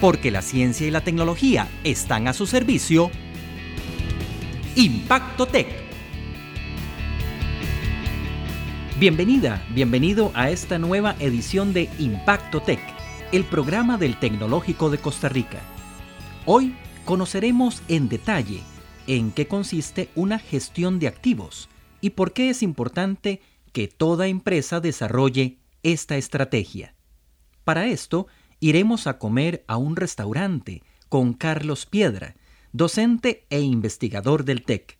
porque la ciencia y la tecnología están a su servicio, Impacto Tech. Bienvenida, bienvenido a esta nueva edición de Impacto Tech, el programa del Tecnológico de Costa Rica. Hoy conoceremos en detalle en qué consiste una gestión de activos y por qué es importante que toda empresa desarrolle esta estrategia. Para esto, iremos a comer a un restaurante con Carlos Piedra, docente e investigador del TEC.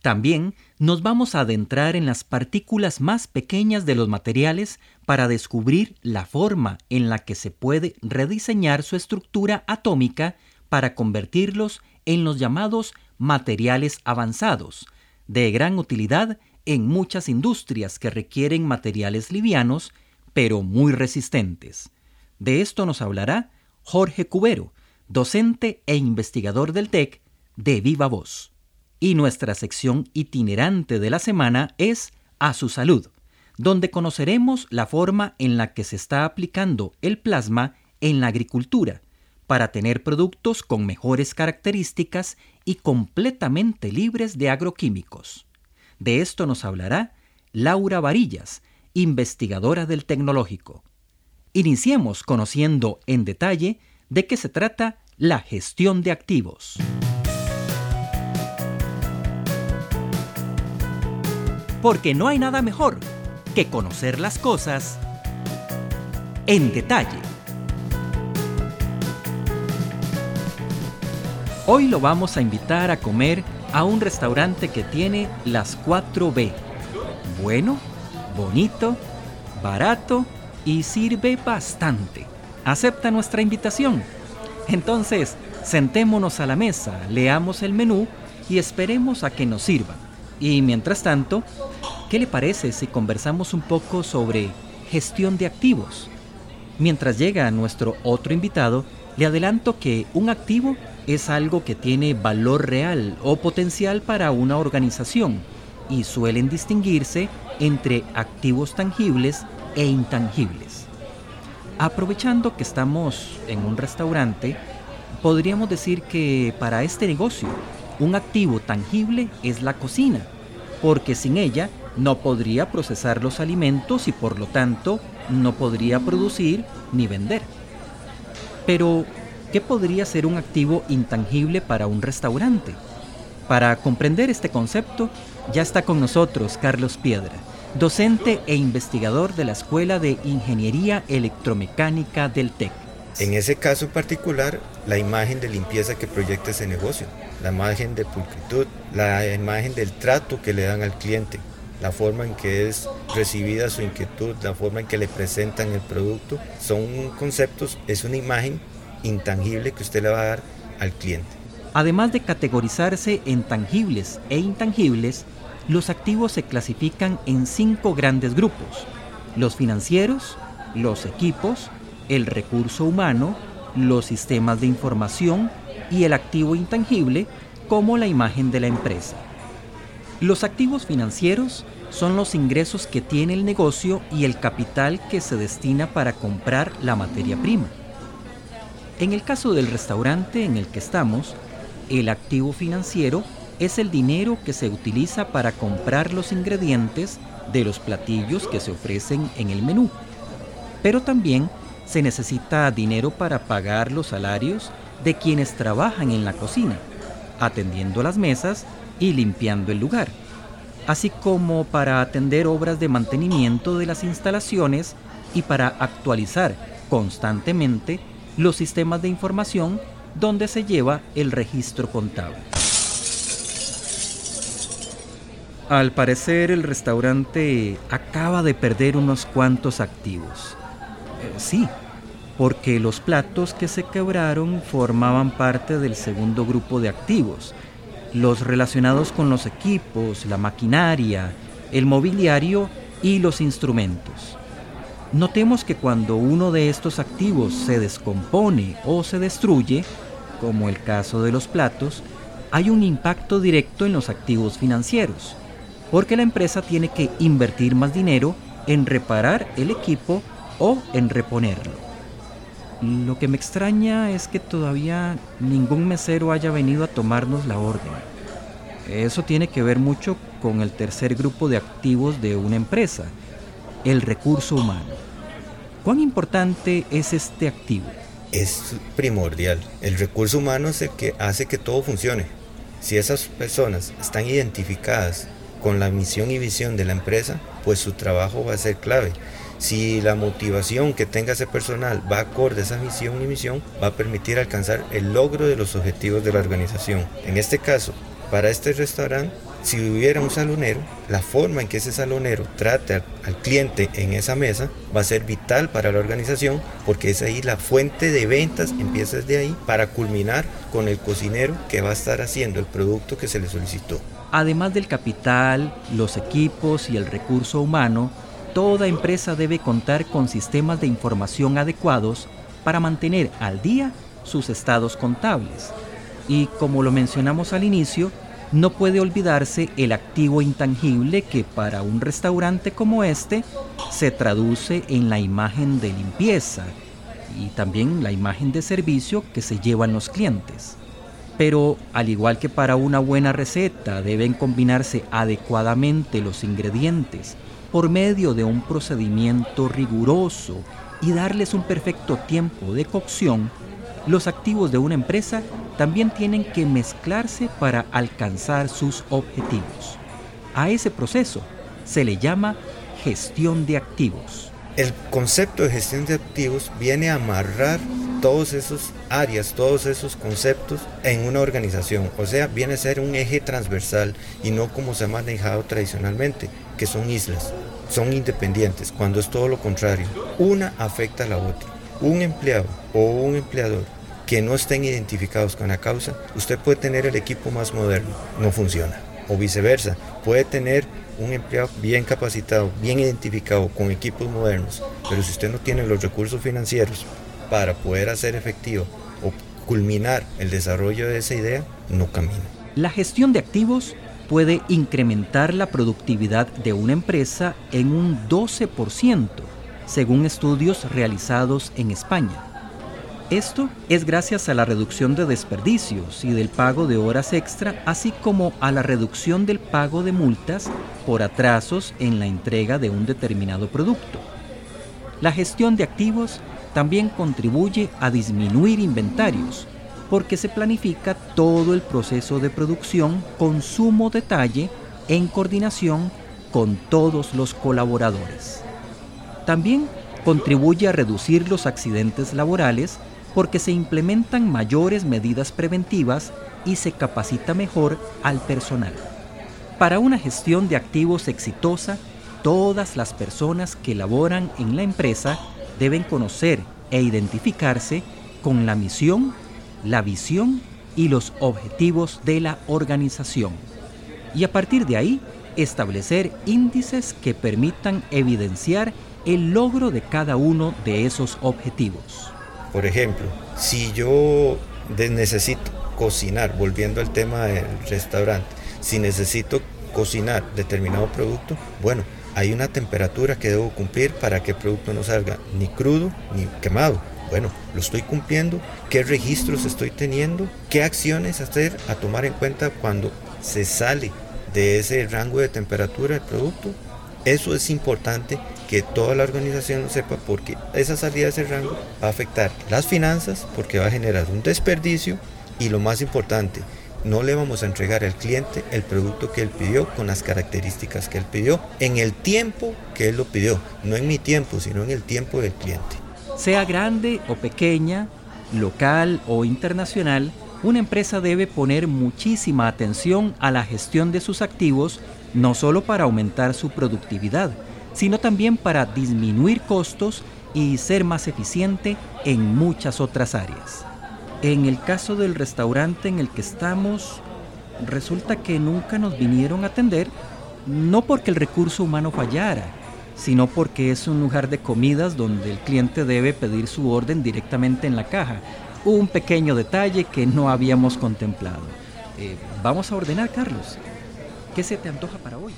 También nos vamos a adentrar en las partículas más pequeñas de los materiales para descubrir la forma en la que se puede rediseñar su estructura atómica para convertirlos en los llamados materiales avanzados, de gran utilidad en muchas industrias que requieren materiales livianos, pero muy resistentes. De esto nos hablará Jorge Cubero, docente e investigador del TEC de Viva Voz. Y nuestra sección itinerante de la semana es A su salud, donde conoceremos la forma en la que se está aplicando el plasma en la agricultura para tener productos con mejores características y completamente libres de agroquímicos. De esto nos hablará Laura Varillas, investigadora del tecnológico. Iniciemos conociendo en detalle de qué se trata la gestión de activos. Porque no hay nada mejor que conocer las cosas en detalle. Hoy lo vamos a invitar a comer a un restaurante que tiene las 4B. Bueno, bonito, barato y sirve bastante. ¿Acepta nuestra invitación? Entonces, sentémonos a la mesa, leamos el menú y esperemos a que nos sirvan. Y mientras tanto, ¿qué le parece si conversamos un poco sobre gestión de activos? Mientras llega nuestro otro invitado, le adelanto que un activo es algo que tiene valor real o potencial para una organización y suelen distinguirse entre activos tangibles e intangibles. Aprovechando que estamos en un restaurante, podríamos decir que para este negocio un activo tangible es la cocina, porque sin ella no podría procesar los alimentos y por lo tanto no podría producir ni vender. Pero, ¿qué podría ser un activo intangible para un restaurante? Para comprender este concepto, ya está con nosotros Carlos Piedra docente e investigador de la Escuela de Ingeniería Electromecánica del TEC. En ese caso particular, la imagen de limpieza que proyecta ese negocio, la imagen de pulcritud, la imagen del trato que le dan al cliente, la forma en que es recibida su inquietud, la forma en que le presentan el producto, son conceptos, es una imagen intangible que usted le va a dar al cliente. Además de categorizarse en tangibles e intangibles, los activos se clasifican en cinco grandes grupos. Los financieros, los equipos, el recurso humano, los sistemas de información y el activo intangible como la imagen de la empresa. Los activos financieros son los ingresos que tiene el negocio y el capital que se destina para comprar la materia prima. En el caso del restaurante en el que estamos, el activo financiero es el dinero que se utiliza para comprar los ingredientes de los platillos que se ofrecen en el menú. Pero también se necesita dinero para pagar los salarios de quienes trabajan en la cocina, atendiendo las mesas y limpiando el lugar, así como para atender obras de mantenimiento de las instalaciones y para actualizar constantemente los sistemas de información donde se lleva el registro contable. Al parecer el restaurante acaba de perder unos cuantos activos. Eh, sí, porque los platos que se quebraron formaban parte del segundo grupo de activos, los relacionados con los equipos, la maquinaria, el mobiliario y los instrumentos. Notemos que cuando uno de estos activos se descompone o se destruye, como el caso de los platos, hay un impacto directo en los activos financieros porque la empresa tiene que invertir más dinero en reparar el equipo o en reponerlo. Lo que me extraña es que todavía ningún mesero haya venido a tomarnos la orden. Eso tiene que ver mucho con el tercer grupo de activos de una empresa, el recurso humano. ¿Cuán importante es este activo? Es primordial. El recurso humano es el que hace que todo funcione. Si esas personas están identificadas con la misión y visión de la empresa, pues su trabajo va a ser clave. Si la motivación que tenga ese personal va acorde a esa misión y misión, va a permitir alcanzar el logro de los objetivos de la organización. En este caso, para este restaurante, si hubiera un salonero, la forma en que ese salonero trate al, cliente en esa mesa va a ser vital para la organización porque es ahí la fuente de ventas, empieza desde ahí para culminar con el cocinero que va a estar haciendo el producto que se le solicitó. Además del capital, los equipos y el recurso humano, Toda empresa debe contar con sistemas de información adecuados para mantener al día sus estados contables. Y como lo mencionamos al inicio, no puede olvidarse el activo intangible que para un restaurante como este se traduce en la imagen de limpieza y también la imagen de servicio que se llevan los clientes. Pero al igual que para una buena receta deben combinarse adecuadamente los ingredientes por medio de un procedimiento riguroso y darles un perfecto tiempo de cocción, los activos de una empresa también tienen que mezclarse para alcanzar sus objetivos. A ese proceso se le llama gestión de activos. El concepto de gestión de activos viene a amarrar todos esos áreas, todos esos conceptos en una organización. O sea, viene a ser un eje transversal y no como se ha manejado tradicionalmente, que son islas, son independientes, cuando es todo lo contrario. Una afecta a la otra. Un empleado o un empleador que no estén identificados con la causa, usted puede tener el equipo más moderno, no funciona. O viceversa, puede tener un empleado bien capacitado, bien identificado, con equipos modernos, pero si usted no tiene los recursos financieros para poder hacer efectivo o culminar el desarrollo de esa idea, no camina. La gestión de activos puede incrementar la productividad de una empresa en un 12%, según estudios realizados en España. Esto es gracias a la reducción de desperdicios y del pago de horas extra, así como a la reducción del pago de multas por atrasos en la entrega de un determinado producto. La gestión de activos también contribuye a disminuir inventarios, porque se planifica todo el proceso de producción con sumo detalle en coordinación con todos los colaboradores. También contribuye a reducir los accidentes laborales porque se implementan mayores medidas preventivas y se capacita mejor al personal. Para una gestión de activos exitosa, todas las personas que laboran en la empresa deben conocer e identificarse con la misión la visión y los objetivos de la organización. Y a partir de ahí, establecer índices que permitan evidenciar el logro de cada uno de esos objetivos. Por ejemplo, si yo necesito cocinar, volviendo al tema del restaurante, si necesito cocinar determinado producto, bueno, hay una temperatura que debo cumplir para que el producto no salga ni crudo ni quemado. Bueno, lo estoy cumpliendo, qué registros estoy teniendo, qué acciones hacer a tomar en cuenta cuando se sale de ese rango de temperatura del producto. Eso es importante que toda la organización lo sepa porque esa salida de ese rango va a afectar las finanzas porque va a generar un desperdicio y lo más importante, no le vamos a entregar al cliente el producto que él pidió con las características que él pidió en el tiempo que él lo pidió, no en mi tiempo, sino en el tiempo del cliente. Sea grande o pequeña, local o internacional, una empresa debe poner muchísima atención a la gestión de sus activos, no solo para aumentar su productividad, sino también para disminuir costos y ser más eficiente en muchas otras áreas. En el caso del restaurante en el que estamos, resulta que nunca nos vinieron a atender, no porque el recurso humano fallara, sino porque es un lugar de comidas donde el cliente debe pedir su orden directamente en la caja. Un pequeño detalle que no habíamos contemplado. Eh, vamos a ordenar, Carlos. ¿Qué se te antoja para hoy?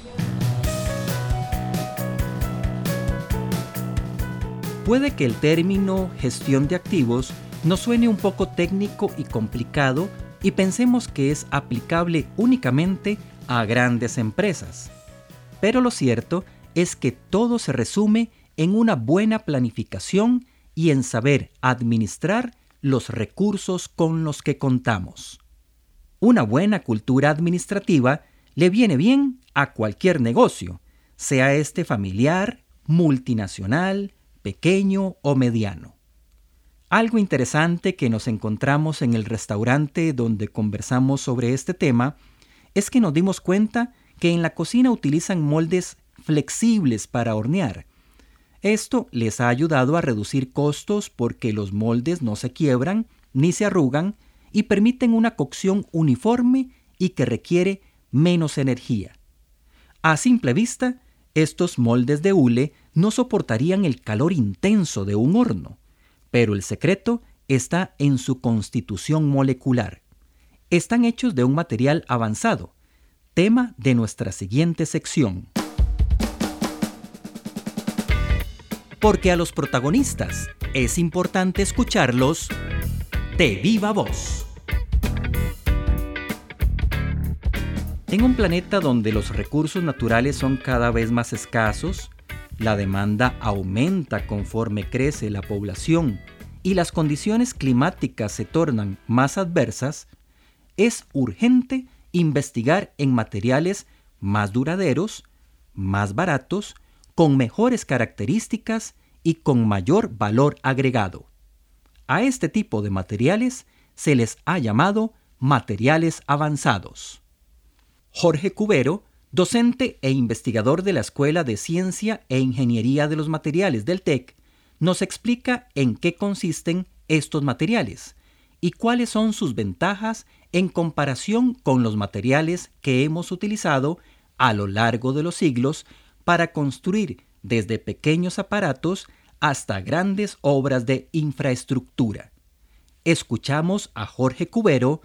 Puede que el término gestión de activos nos suene un poco técnico y complicado y pensemos que es aplicable únicamente a grandes empresas. Pero lo cierto es que todo se resume en una buena planificación y en saber administrar los recursos con los que contamos. Una buena cultura administrativa le viene bien a cualquier negocio, sea este familiar, multinacional, pequeño o mediano. Algo interesante que nos encontramos en el restaurante donde conversamos sobre este tema es que nos dimos cuenta que en la cocina utilizan moldes flexibles para hornear. Esto les ha ayudado a reducir costos porque los moldes no se quiebran ni se arrugan y permiten una cocción uniforme y que requiere menos energía. A simple vista, estos moldes de hule no soportarían el calor intenso de un horno, pero el secreto está en su constitución molecular. Están hechos de un material avanzado, tema de nuestra siguiente sección. Porque a los protagonistas es importante escucharlos de viva voz. En un planeta donde los recursos naturales son cada vez más escasos, la demanda aumenta conforme crece la población y las condiciones climáticas se tornan más adversas, es urgente investigar en materiales más duraderos, más baratos, con mejores características y con mayor valor agregado. A este tipo de materiales se les ha llamado materiales avanzados. Jorge Cubero, docente e investigador de la Escuela de Ciencia e Ingeniería de los Materiales del TEC, nos explica en qué consisten estos materiales y cuáles son sus ventajas en comparación con los materiales que hemos utilizado a lo largo de los siglos para construir desde pequeños aparatos hasta grandes obras de infraestructura. Escuchamos a Jorge Cubero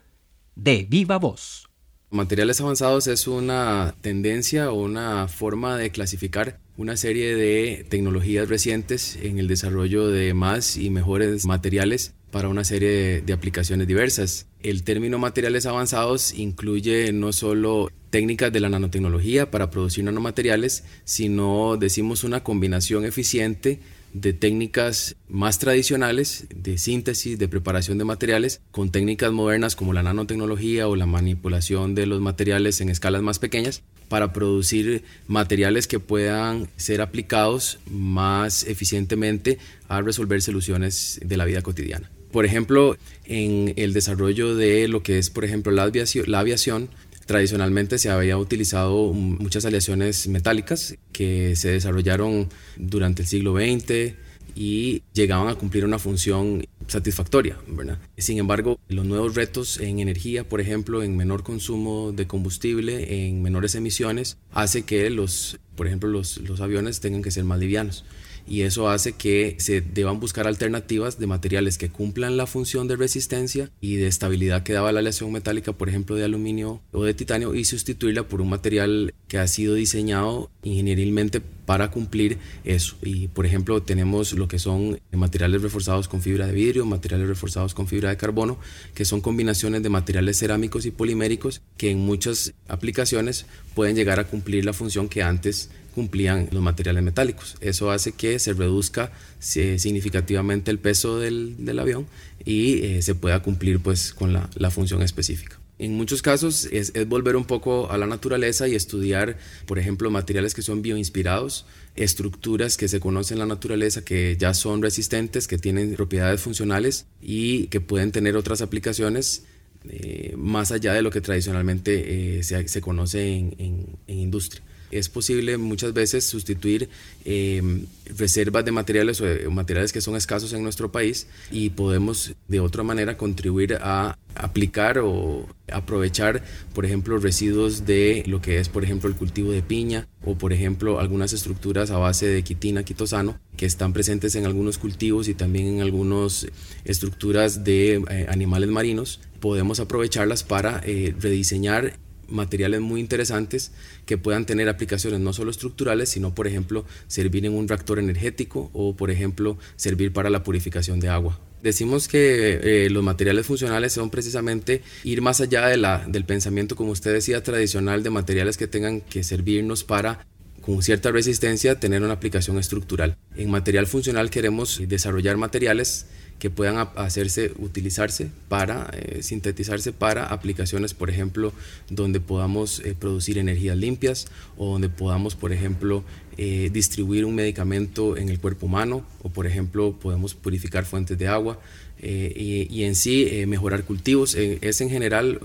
de Viva Voz. Materiales avanzados es una tendencia o una forma de clasificar una serie de tecnologías recientes en el desarrollo de más y mejores materiales para una serie de, aplicaciones diversas. El término materiales avanzados incluye no solo técnicas de la nanotecnología para producir nanomateriales, sino decimos una combinación eficiente de técnicas más tradicionales de síntesis, de preparación de materiales, con técnicas modernas como la nanotecnología o la manipulación de los materiales en escalas más pequeñas para producir materiales que puedan ser aplicados más eficientemente a resolver soluciones de la vida cotidiana. Por ejemplo, en el desarrollo de lo que es, por ejemplo, la aviación, Tradicionalmente se había utilizado muchas aleaciones metálicas que se desarrollaron durante el siglo XX y llegaban a cumplir una función satisfactoria, ¿verdad? Sin embargo, los nuevos retos en energía, por ejemplo, en menor consumo de combustible, en menores emisiones, hace que los, por ejemplo, los, los aviones tengan que ser más livianos y eso hace que se deban buscar alternativas de materiales que cumplan la función de resistencia y de estabilidad que daba la aleación metálica, por ejemplo, de aluminio o de titanio, y sustituirla por un material que ha sido diseñado ingenierilmente para cumplir eso. Y por ejemplo, tenemos lo que son materiales reforzados con fibra de vidrio, materiales reforzados con fibra de carbono, que son combinaciones de materiales cerámicos y poliméricos que en muchas aplicaciones pueden llegar a cumplir la función que antes cumplían los materiales metálicos. Eso hace que se reduzca eh, significativamente el peso del, avión y eh, se pueda cumplir pues con la, función específica. En muchos casos es, volver un poco a la naturaleza y estudiar, por ejemplo, materiales que son bioinspirados, estructuras que se conocen en la naturaleza que ya son resistentes, que tienen propiedades funcionales y que pueden tener otras aplicaciones eh, más allá de lo que tradicionalmente se, conoce en industria es posible muchas veces sustituir em, reservas de materiales o materiales que son escasos en nuestro país y podemos de otra manera contribuir a aplicar o aprovechar, por ejemplo, residuos de lo que es, por ejemplo, el cultivo de piña o, por ejemplo, algunas estructuras a base de quitina, quitosano, que están presentes en algunos cultivos y también en algunas estructuras de eh, animales marinos. Podemos aprovecharlas para eh, rediseñar materiales muy interesantes que puedan tener aplicaciones no solo estructurales, sino por ejemplo servir en un reactor energético o por ejemplo servir para la purificación de agua. Decimos que eh, los materiales funcionales son precisamente ir más allá de la, del pensamiento, como usted decía, tradicional de materiales que tengan que servirnos para con cierta resistencia tener una aplicación estructural. En material funcional queremos desarrollar materiales que puedan hacerse, utilizarse para, eh, sintetizarse para aplicaciones, por ejemplo, donde podamos eh, producir energías limpias o donde podamos, por ejemplo, eh, distribuir un medicamento en el cuerpo humano o, por ejemplo, podemos purificar fuentes de agua y, en sí mejorar cultivos. es en general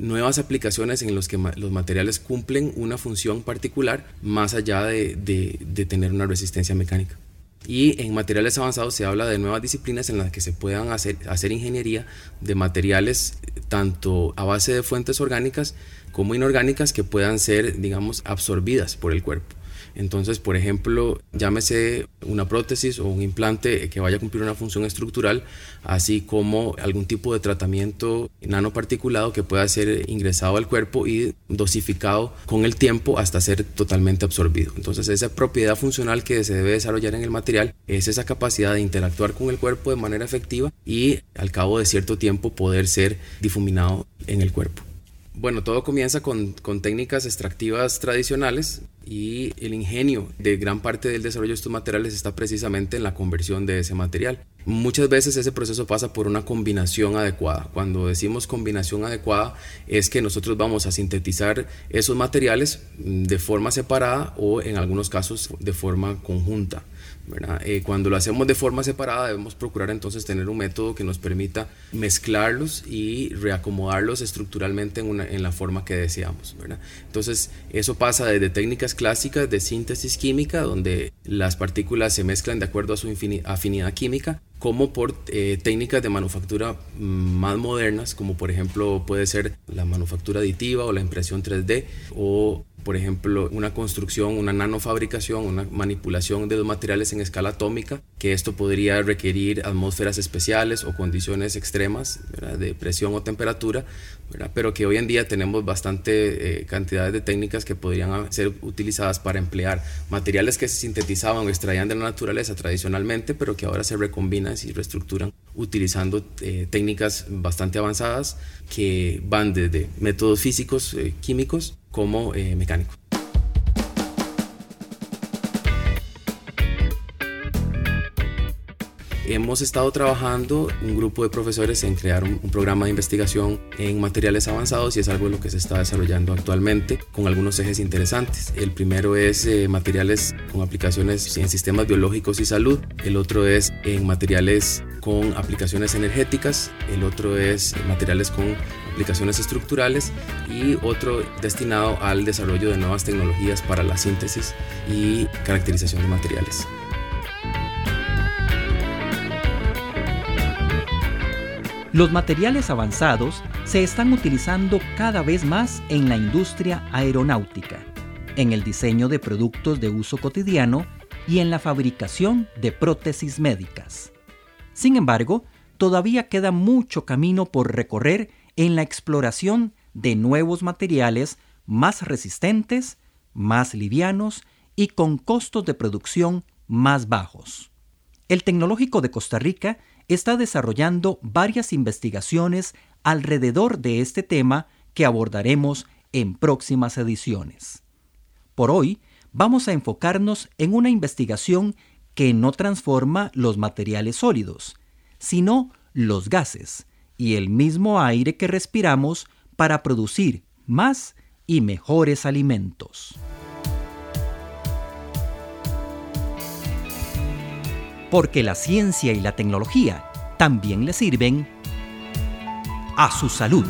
nuevas aplicaciones en las que los materiales cumplen una función particular más allá de tener una resistencia mecánica. Y en materiales avanzados se habla de nuevas disciplinas en las que se puedan hacer, hacer ingeniería de materiales tanto a base de fuentes orgánicas como inorgánicas que puedan ser, digamos, absorbidas por el cuerpo. Entonces, por ejemplo, llámese una prótesis o un implante que vaya a cumplir una función estructural, así como algún tipo de tratamiento nanoparticulado que pueda ser ingresado al cuerpo y dosificado con el tiempo hasta ser totalmente absorbido. Entonces, esa propiedad funcional que se debe desarrollar en el material es esa capacidad de interactuar con el cuerpo de manera efectiva y al cabo de cierto tiempo poder ser difuminado en el cuerpo. Bueno, todo comienza con, técnicas extractivas tradicionales y el ingenio de gran parte del desarrollo de estos materiales está precisamente en la conversión de ese material. Muchas veces ese proceso pasa por una combinación adecuada. Cuando decimos combinación adecuada es que nosotros vamos a sintetizar esos materiales de forma separada o en algunos casos de forma conjunta. Eh, cuando lo hacemos de forma separada debemos procurar entonces tener un método que nos permita mezclarlos y reacomodarlos estructuralmente en, la forma que deseamos. Entonces eso pasa desde técnicas clásicas de síntesis química, donde las partículas se mezclan de acuerdo a su afinidad química, como por eh, técnicas de manufactura mm, más modernas, como por ejemplo puede ser la manufactura aditiva o la impresión 3D o por ejemplo, una construcción, una nanofabricación, una manipulación de los materiales en escala atómica, que esto podría requerir atmósferas especiales o condiciones extremas de presión o temperatura, pero que hoy en día tenemos bastante eh, cantidades de técnicas que podrían ser utilizadas para emplear materiales que se sintetizaban o extraían de la naturaleza tradicionalmente, pero que ahora se recombinan y reestructuran utilizando eh, técnicas bastante avanzadas que van desde métodos físicos, eh, químicos, como eh, mecánico. Hemos estado trabajando un grupo de profesores en crear un, programa de investigación en materiales avanzados y es algo en lo que se está desarrollando actualmente con algunos ejes interesantes. El primero es eh, materiales con aplicaciones en sistemas biológicos y salud, el otro es en materiales con aplicaciones energéticas, el otro es materiales con aplicaciones estructurales y otro destinado al desarrollo de nuevas tecnologías para la síntesis y caracterización de materiales. Los materiales avanzados se están utilizando cada vez más en la industria aeronáutica, en el diseño de productos de uso cotidiano y en la fabricación de prótesis médicas. Sin embargo, todavía queda mucho camino por recorrer en la exploración de nuevos materiales más resistentes, más livianos y con costos de producción más bajos. El Tecnológico de Costa Rica está desarrollando varias investigaciones alrededor de este tema que abordaremos en próximas ediciones. Por hoy, vamos a enfocarnos en una investigación que no transforma los materiales sólidos, sino los gases, y el mismo aire que respiramos para producir más y mejores alimentos. Porque la ciencia y la tecnología también le sirven a su salud.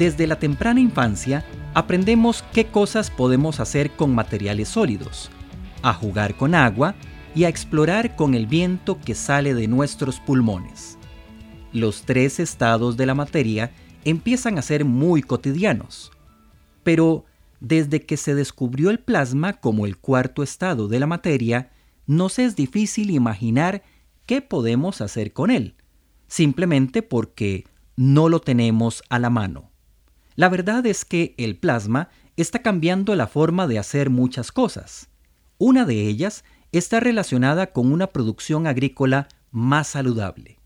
Desde la temprana infancia aprendemos qué cosas podemos hacer con materiales sólidos, a jugar con agua y a explorar con el viento que sale de nuestros pulmones. Los tres estados de la materia empiezan a ser muy cotidianos. Pero desde que se descubrió el plasma como el cuarto estado de la materia, nos es difícil imaginar qué podemos hacer con él, simplemente porque no lo tenemos a la mano. La verdad es que el plasma está cambiando la forma de hacer muchas cosas. Una de ellas está relacionada con una producción agrícola más saludable.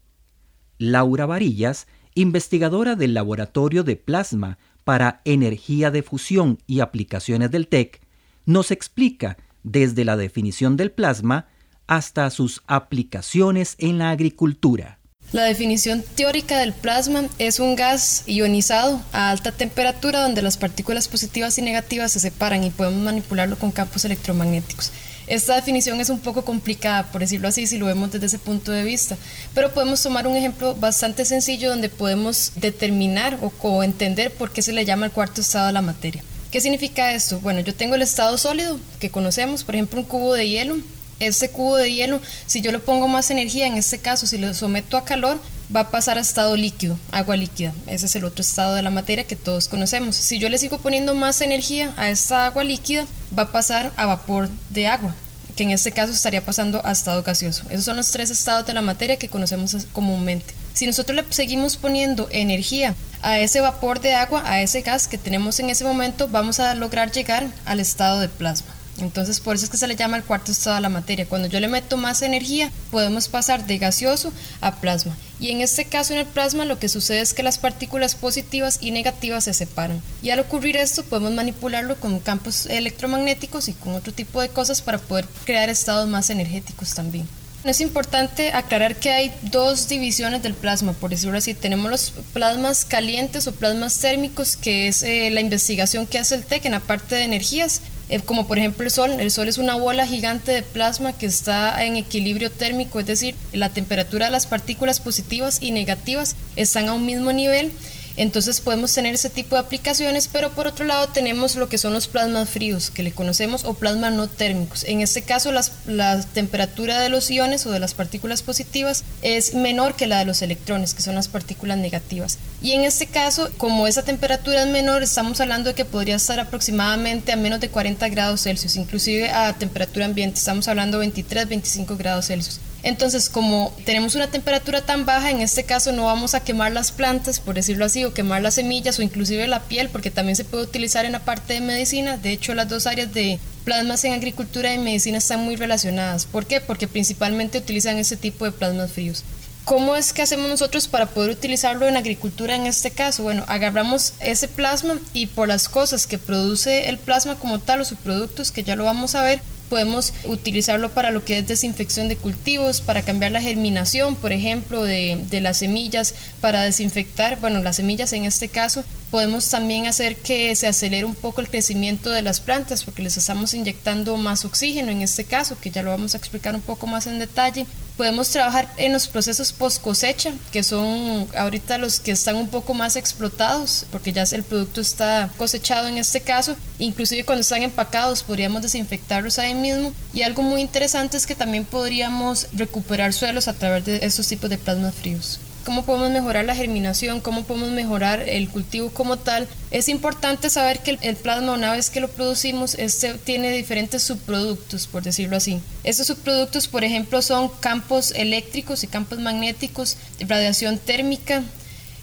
Laura Varillas, investigadora del Laboratorio de Plasma para Energía de Fusión y Aplicaciones del TEC, nos explica desde la definición del plasma hasta sus aplicaciones en la agricultura. La definición teórica del plasma es un gas ionizado a alta temperatura donde las partículas positivas y negativas se separan y podemos manipularlo con campos electromagnéticos. Esta definición es un poco complicada, por decirlo así, si lo vemos desde ese punto de vista, pero podemos tomar un ejemplo bastante sencillo donde podemos determinar o, entender por qué se le llama el cuarto estado de la materia. ¿Qué significa esto? Bueno, yo tengo el estado sólido que conocemos, por ejemplo, un cubo de hielo. Este cubo de hielo, si yo le pongo más energía, en este caso, si lo someto a calor, va a pasar a estado líquido, agua líquida. Ese es el otro estado de la materia que todos conocemos. Si yo le sigo poniendo más energía a esta agua líquida, va a pasar a vapor de agua, que en este caso estaría pasando a estado gaseoso. Esos son los tres estados de la materia que conocemos comúnmente. Si nosotros le seguimos poniendo energía a ese vapor de agua, a ese gas que tenemos en ese momento, vamos a lograr llegar al estado de plasma. Entonces, por eso es que se le llama el cuarto estado de la materia. Cuando yo le meto más energía, podemos pasar de gaseoso a plasma. Y en este caso, en el plasma, lo que sucede es que las partículas positivas y negativas se separan. Y al ocurrir esto, podemos manipularlo con campos electromagnéticos y con otro tipo de cosas para poder crear estados más energéticos también. Es importante aclarar que hay dos divisiones del plasma, por decirlo así. Tenemos los plasmas calientes o plasmas térmicos, que es eh, la investigación que hace el TEC en la parte de energías, eh, como por ejemplo el Sol. El Sol es una bola gigante de plasma que está en equilibrio térmico, es decir, la temperatura de las partículas positivas y negativas están a un mismo nivel entonces podemos tener ese tipo de aplicaciones, pero por otro lado tenemos lo que son los plasmas fríos, que le conocemos, o plasmas no térmicos. En este caso la temperatura de los iones o de las partículas positivas es menor que la de los electrones, que son las partículas negativas. Y en este caso, como esa temperatura es menor, estamos hablando de que podría estar aproximadamente a menos de 40 grados Celsius, inclusive a temperatura ambiente, estamos hablando de 23, 25 grados Celsius. Entonces, como tenemos una temperatura tan baja, en este caso no vamos a quemar las plantas, por decirlo así, o quemar las semillas o inclusive la piel, porque también se puede utilizar en la parte de medicina. De hecho, las dos áreas de plasmas en agricultura y medicina están muy relacionadas. ¿Por qué? Porque principalmente utilizan ese tipo de plasmas fríos. ¿Cómo es que hacemos nosotros para poder utilizarlo en agricultura en este caso? Bueno, agarramos ese plasma y por las cosas que produce el plasma como tal o sus productos, que ya lo vamos a ver, Podemos utilizarlo para lo que es desinfección de cultivos, para cambiar la germinación, por ejemplo, de, de las semillas, para desinfectar, bueno, las semillas en este caso. Podemos también hacer que se acelere un poco el crecimiento de las plantas porque les estamos inyectando más oxígeno en este caso, que ya lo vamos a explicar un poco más en detalle. Podemos trabajar en los procesos post cosecha, que son ahorita los que están un poco más explotados, porque ya el producto está cosechado en este caso. Inclusive cuando están empacados podríamos desinfectarlos ahí mismo. Y algo muy interesante es que también podríamos recuperar suelos a través de estos tipos de plasmas fríos cómo podemos mejorar la germinación, cómo podemos mejorar el cultivo como tal. Es importante saber que el, plasma, una vez que lo producimos, este tiene diferentes subproductos, por decirlo así. Estos subproductos, por ejemplo, son campos eléctricos y campos magnéticos, radiación térmica,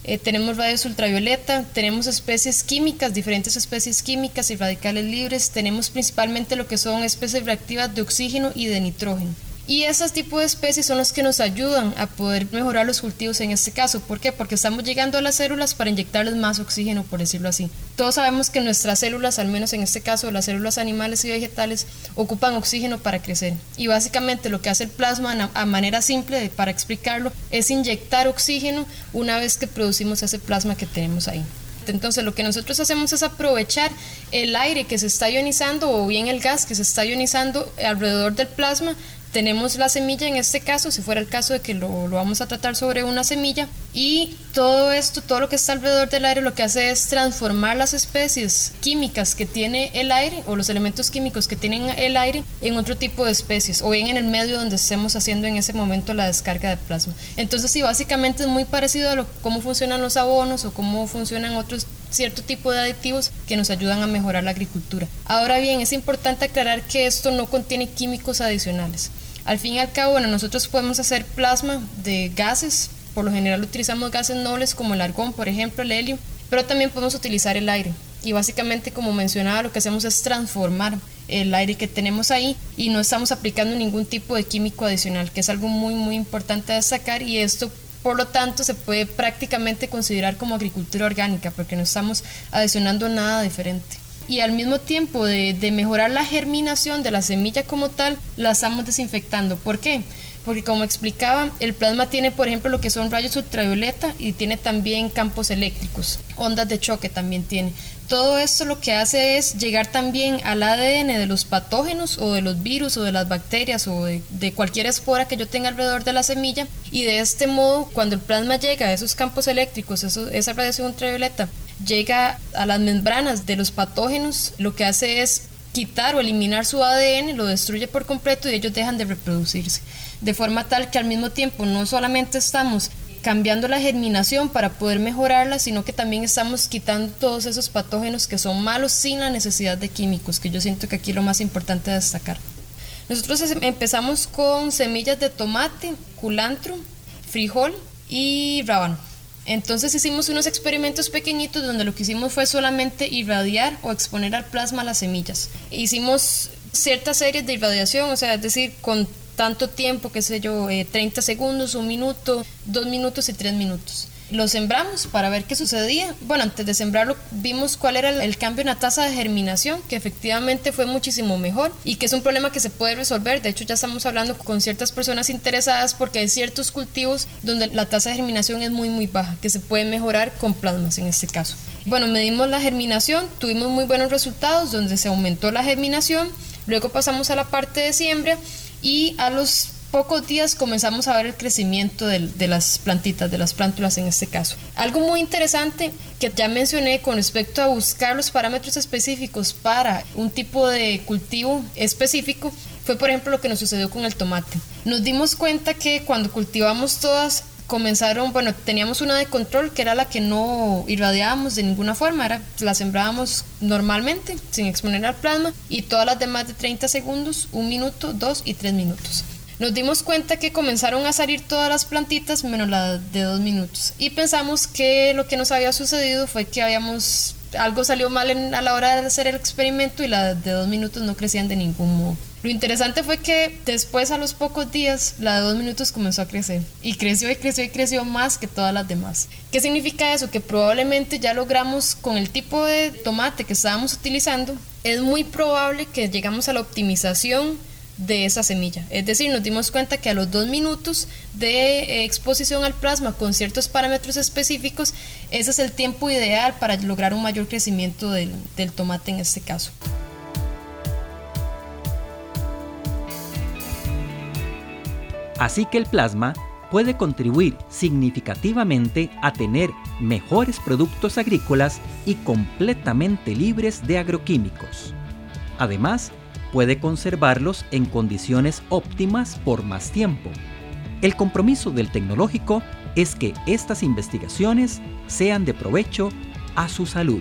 eh, tenemos rayos ultravioleta, tenemos especies químicas, diferentes especies químicas y radicales libres, tenemos principalmente lo que son especies reactivas de oxígeno y de nitrógeno. Y esos tipos de especies son los que nos ayudan a poder mejorar los cultivos en este caso. ¿Por qué? Porque estamos llegando a las células para inyectarles más oxígeno, por decirlo así. Todos sabemos que nuestras células, al menos en este caso las células animales y vegetales, ocupan oxígeno para crecer. Y básicamente lo que hace el plasma, a manera simple para explicarlo, es inyectar oxígeno una vez que producimos ese plasma que tenemos ahí. Entonces lo que nosotros hacemos es aprovechar el aire que se está ionizando o bien el gas que se está ionizando alrededor del plasma tenemos la semilla en este caso, si fuera el caso de que lo, lo, vamos a tratar sobre una semilla, y todo esto, todo lo que está alrededor del aire, lo que hace es transformar las especies químicas que tiene el aire o los elementos químicos que tienen el aire en otro tipo de especies, o bien en el medio donde estemos haciendo en ese momento la descarga de plasma. Entonces, sí, básicamente es muy parecido a lo, cómo funcionan los abonos o cómo funcionan otros cierto tipo de aditivos que nos ayudan a mejorar la agricultura. Ahora bien, es importante aclarar que esto no contiene químicos adicionales. Al fin y al cabo, bueno, nosotros podemos hacer plasma de gases Por lo general utilizamos gases nobles como el argón, por ejemplo, el helio, pero también podemos utilizar el aire. Y básicamente, como mencionaba, lo que hacemos es transformar el aire que tenemos ahí y no estamos aplicando ningún tipo de químico adicional, que es algo muy, muy importante a destacar y esto por lo tanto, se puede prácticamente considerar como agricultura orgánica porque no estamos adicionando nada diferente. Y al mismo tiempo de, mejorar la germinación de la semilla como tal, la estamos desinfectando. ¿Por qué? porque como explicaba, el plasma tiene, por ejemplo, lo que son rayos ultravioleta y tiene también campos eléctricos, ondas de choque también tiene. Todo esto lo que hace es llegar también al ADN de los patógenos o de los virus o de las bacterias o de, cualquier espora que yo tenga alrededor de la semilla y de este modo cuando el plasma llega a esos campos eléctricos, esa radiación ultravioleta, llega a las membranas de los patógenos, lo que hace es quitar o eliminar su ADN, lo destruye por completo y ellos dejan de reproducirse. De forma tal que al mismo tiempo no solamente estamos cambiando la germinación para poder mejorarla, sino que también estamos quitando todos esos patógenos que son malos sin la necesidad de químicos, que yo siento que aquí lo más importante es destacar. Nosotros empezamos con semillas de tomate, culantro, frijol y rábano. Entonces hicimos unos experimentos pequeñitos donde lo que hicimos fue solamente irradiar o exponer al plasma las semillas. Hicimos ciertas series de irradiación, o sea, es decir, con tanto tiempo, qué sé yo, 30 eh, segundos, un minuto, dos minutos y tres minutos. Lo sembramos para ver qué sucedía. Bueno, antes de sembrarlo vimos cuál era el cambio en la tasa de germinación, que efectivamente fue muchísimo mejor y que es un problema que se puede resolver. De hecho, ya estamos hablando con ciertas personas interesadas porque hay ciertos cultivos donde la tasa de germinación es muy, muy baja, que se puede mejorar con plasmas en este caso. Bueno, medimos la germinación, tuvimos muy buenos resultados donde se aumentó la germinación. Luego pasamos a la parte de siembra y a los pocos días comenzamos a ver el crecimiento de, las plantitas, de las plántulas en este caso. Algo muy interesante que ya mencioné con respecto a buscar los parámetros específicos para un tipo de cultivo específico fue por ejemplo lo que nos sucedió con el tomate. Nos dimos cuenta que cuando cultivamos todas comenzaron, bueno, teníamos una de control que era la que no irradiábamos de ninguna forma, era la sembrábamos normalmente, sin exponer al plasma, y todas las demás de 30 segundos, un minuto, dos y tres minutos. Nos dimos cuenta que comenzaron a salir todas las plantitas menos la de dos minutos y pensamos que lo que nos había sucedido fue que habíamos algo salió mal a la hora de hacer el experimento y las de dos minutos no crecían de ningún modo. Lo interesante fue que después a los pocos días la de dos minutos comenzó a crecer y creció y creció y creció más que todas las demás. ¿Qué significa eso? Que probablemente ya logramos con el tipo de tomate que estábamos utilizando, es muy probable que llegamos a la optimización de esa semilla. Es decir, nos dimos cuenta que a los dos minutos de eh, exposición al plasma con ciertos parámetros específicos, ese es el tiempo ideal para lograr un mayor crecimiento del, del tomate en este caso. Así que el plasma puede contribuir significativamente a tener mejores productos agrícolas y completamente libres de agroquímicos. Además, puede conservarlos en condiciones óptimas por más tiempo. El compromiso del tecnológico es que estas investigaciones sean de provecho a su salud.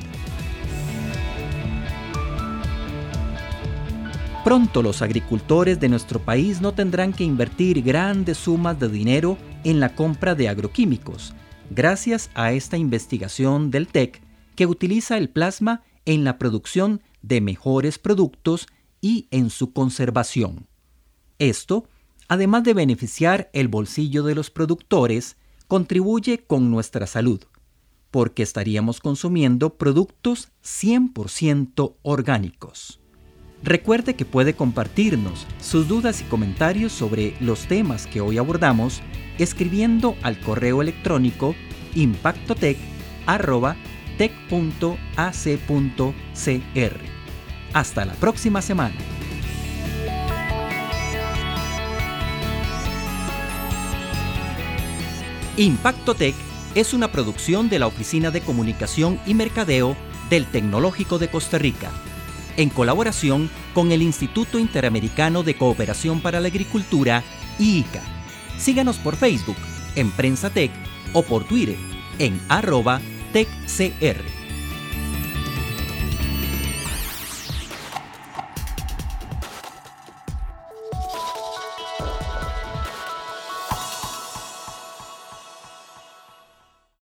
Pronto los agricultores de nuestro país no tendrán que invertir grandes sumas de dinero en la compra de agroquímicos, gracias a esta investigación del TEC que utiliza el plasma en la producción de mejores productos y en su conservación. Esto, además de beneficiar el bolsillo de los productores, contribuye con nuestra salud, porque estaríamos consumiendo productos 100% orgánicos. Recuerde que puede compartirnos sus dudas y comentarios sobre los temas que hoy abordamos escribiendo al correo electrónico impactotec.tec.ac.cr. Hasta la próxima semana. Impacto Tech es una producción de la Oficina de Comunicación y Mercadeo del Tecnológico de Costa Rica en colaboración con el Instituto Interamericano de Cooperación para la Agricultura, IICA. Síganos por Facebook, en Prensa Tech, o por Twitter, en arroba TechCR.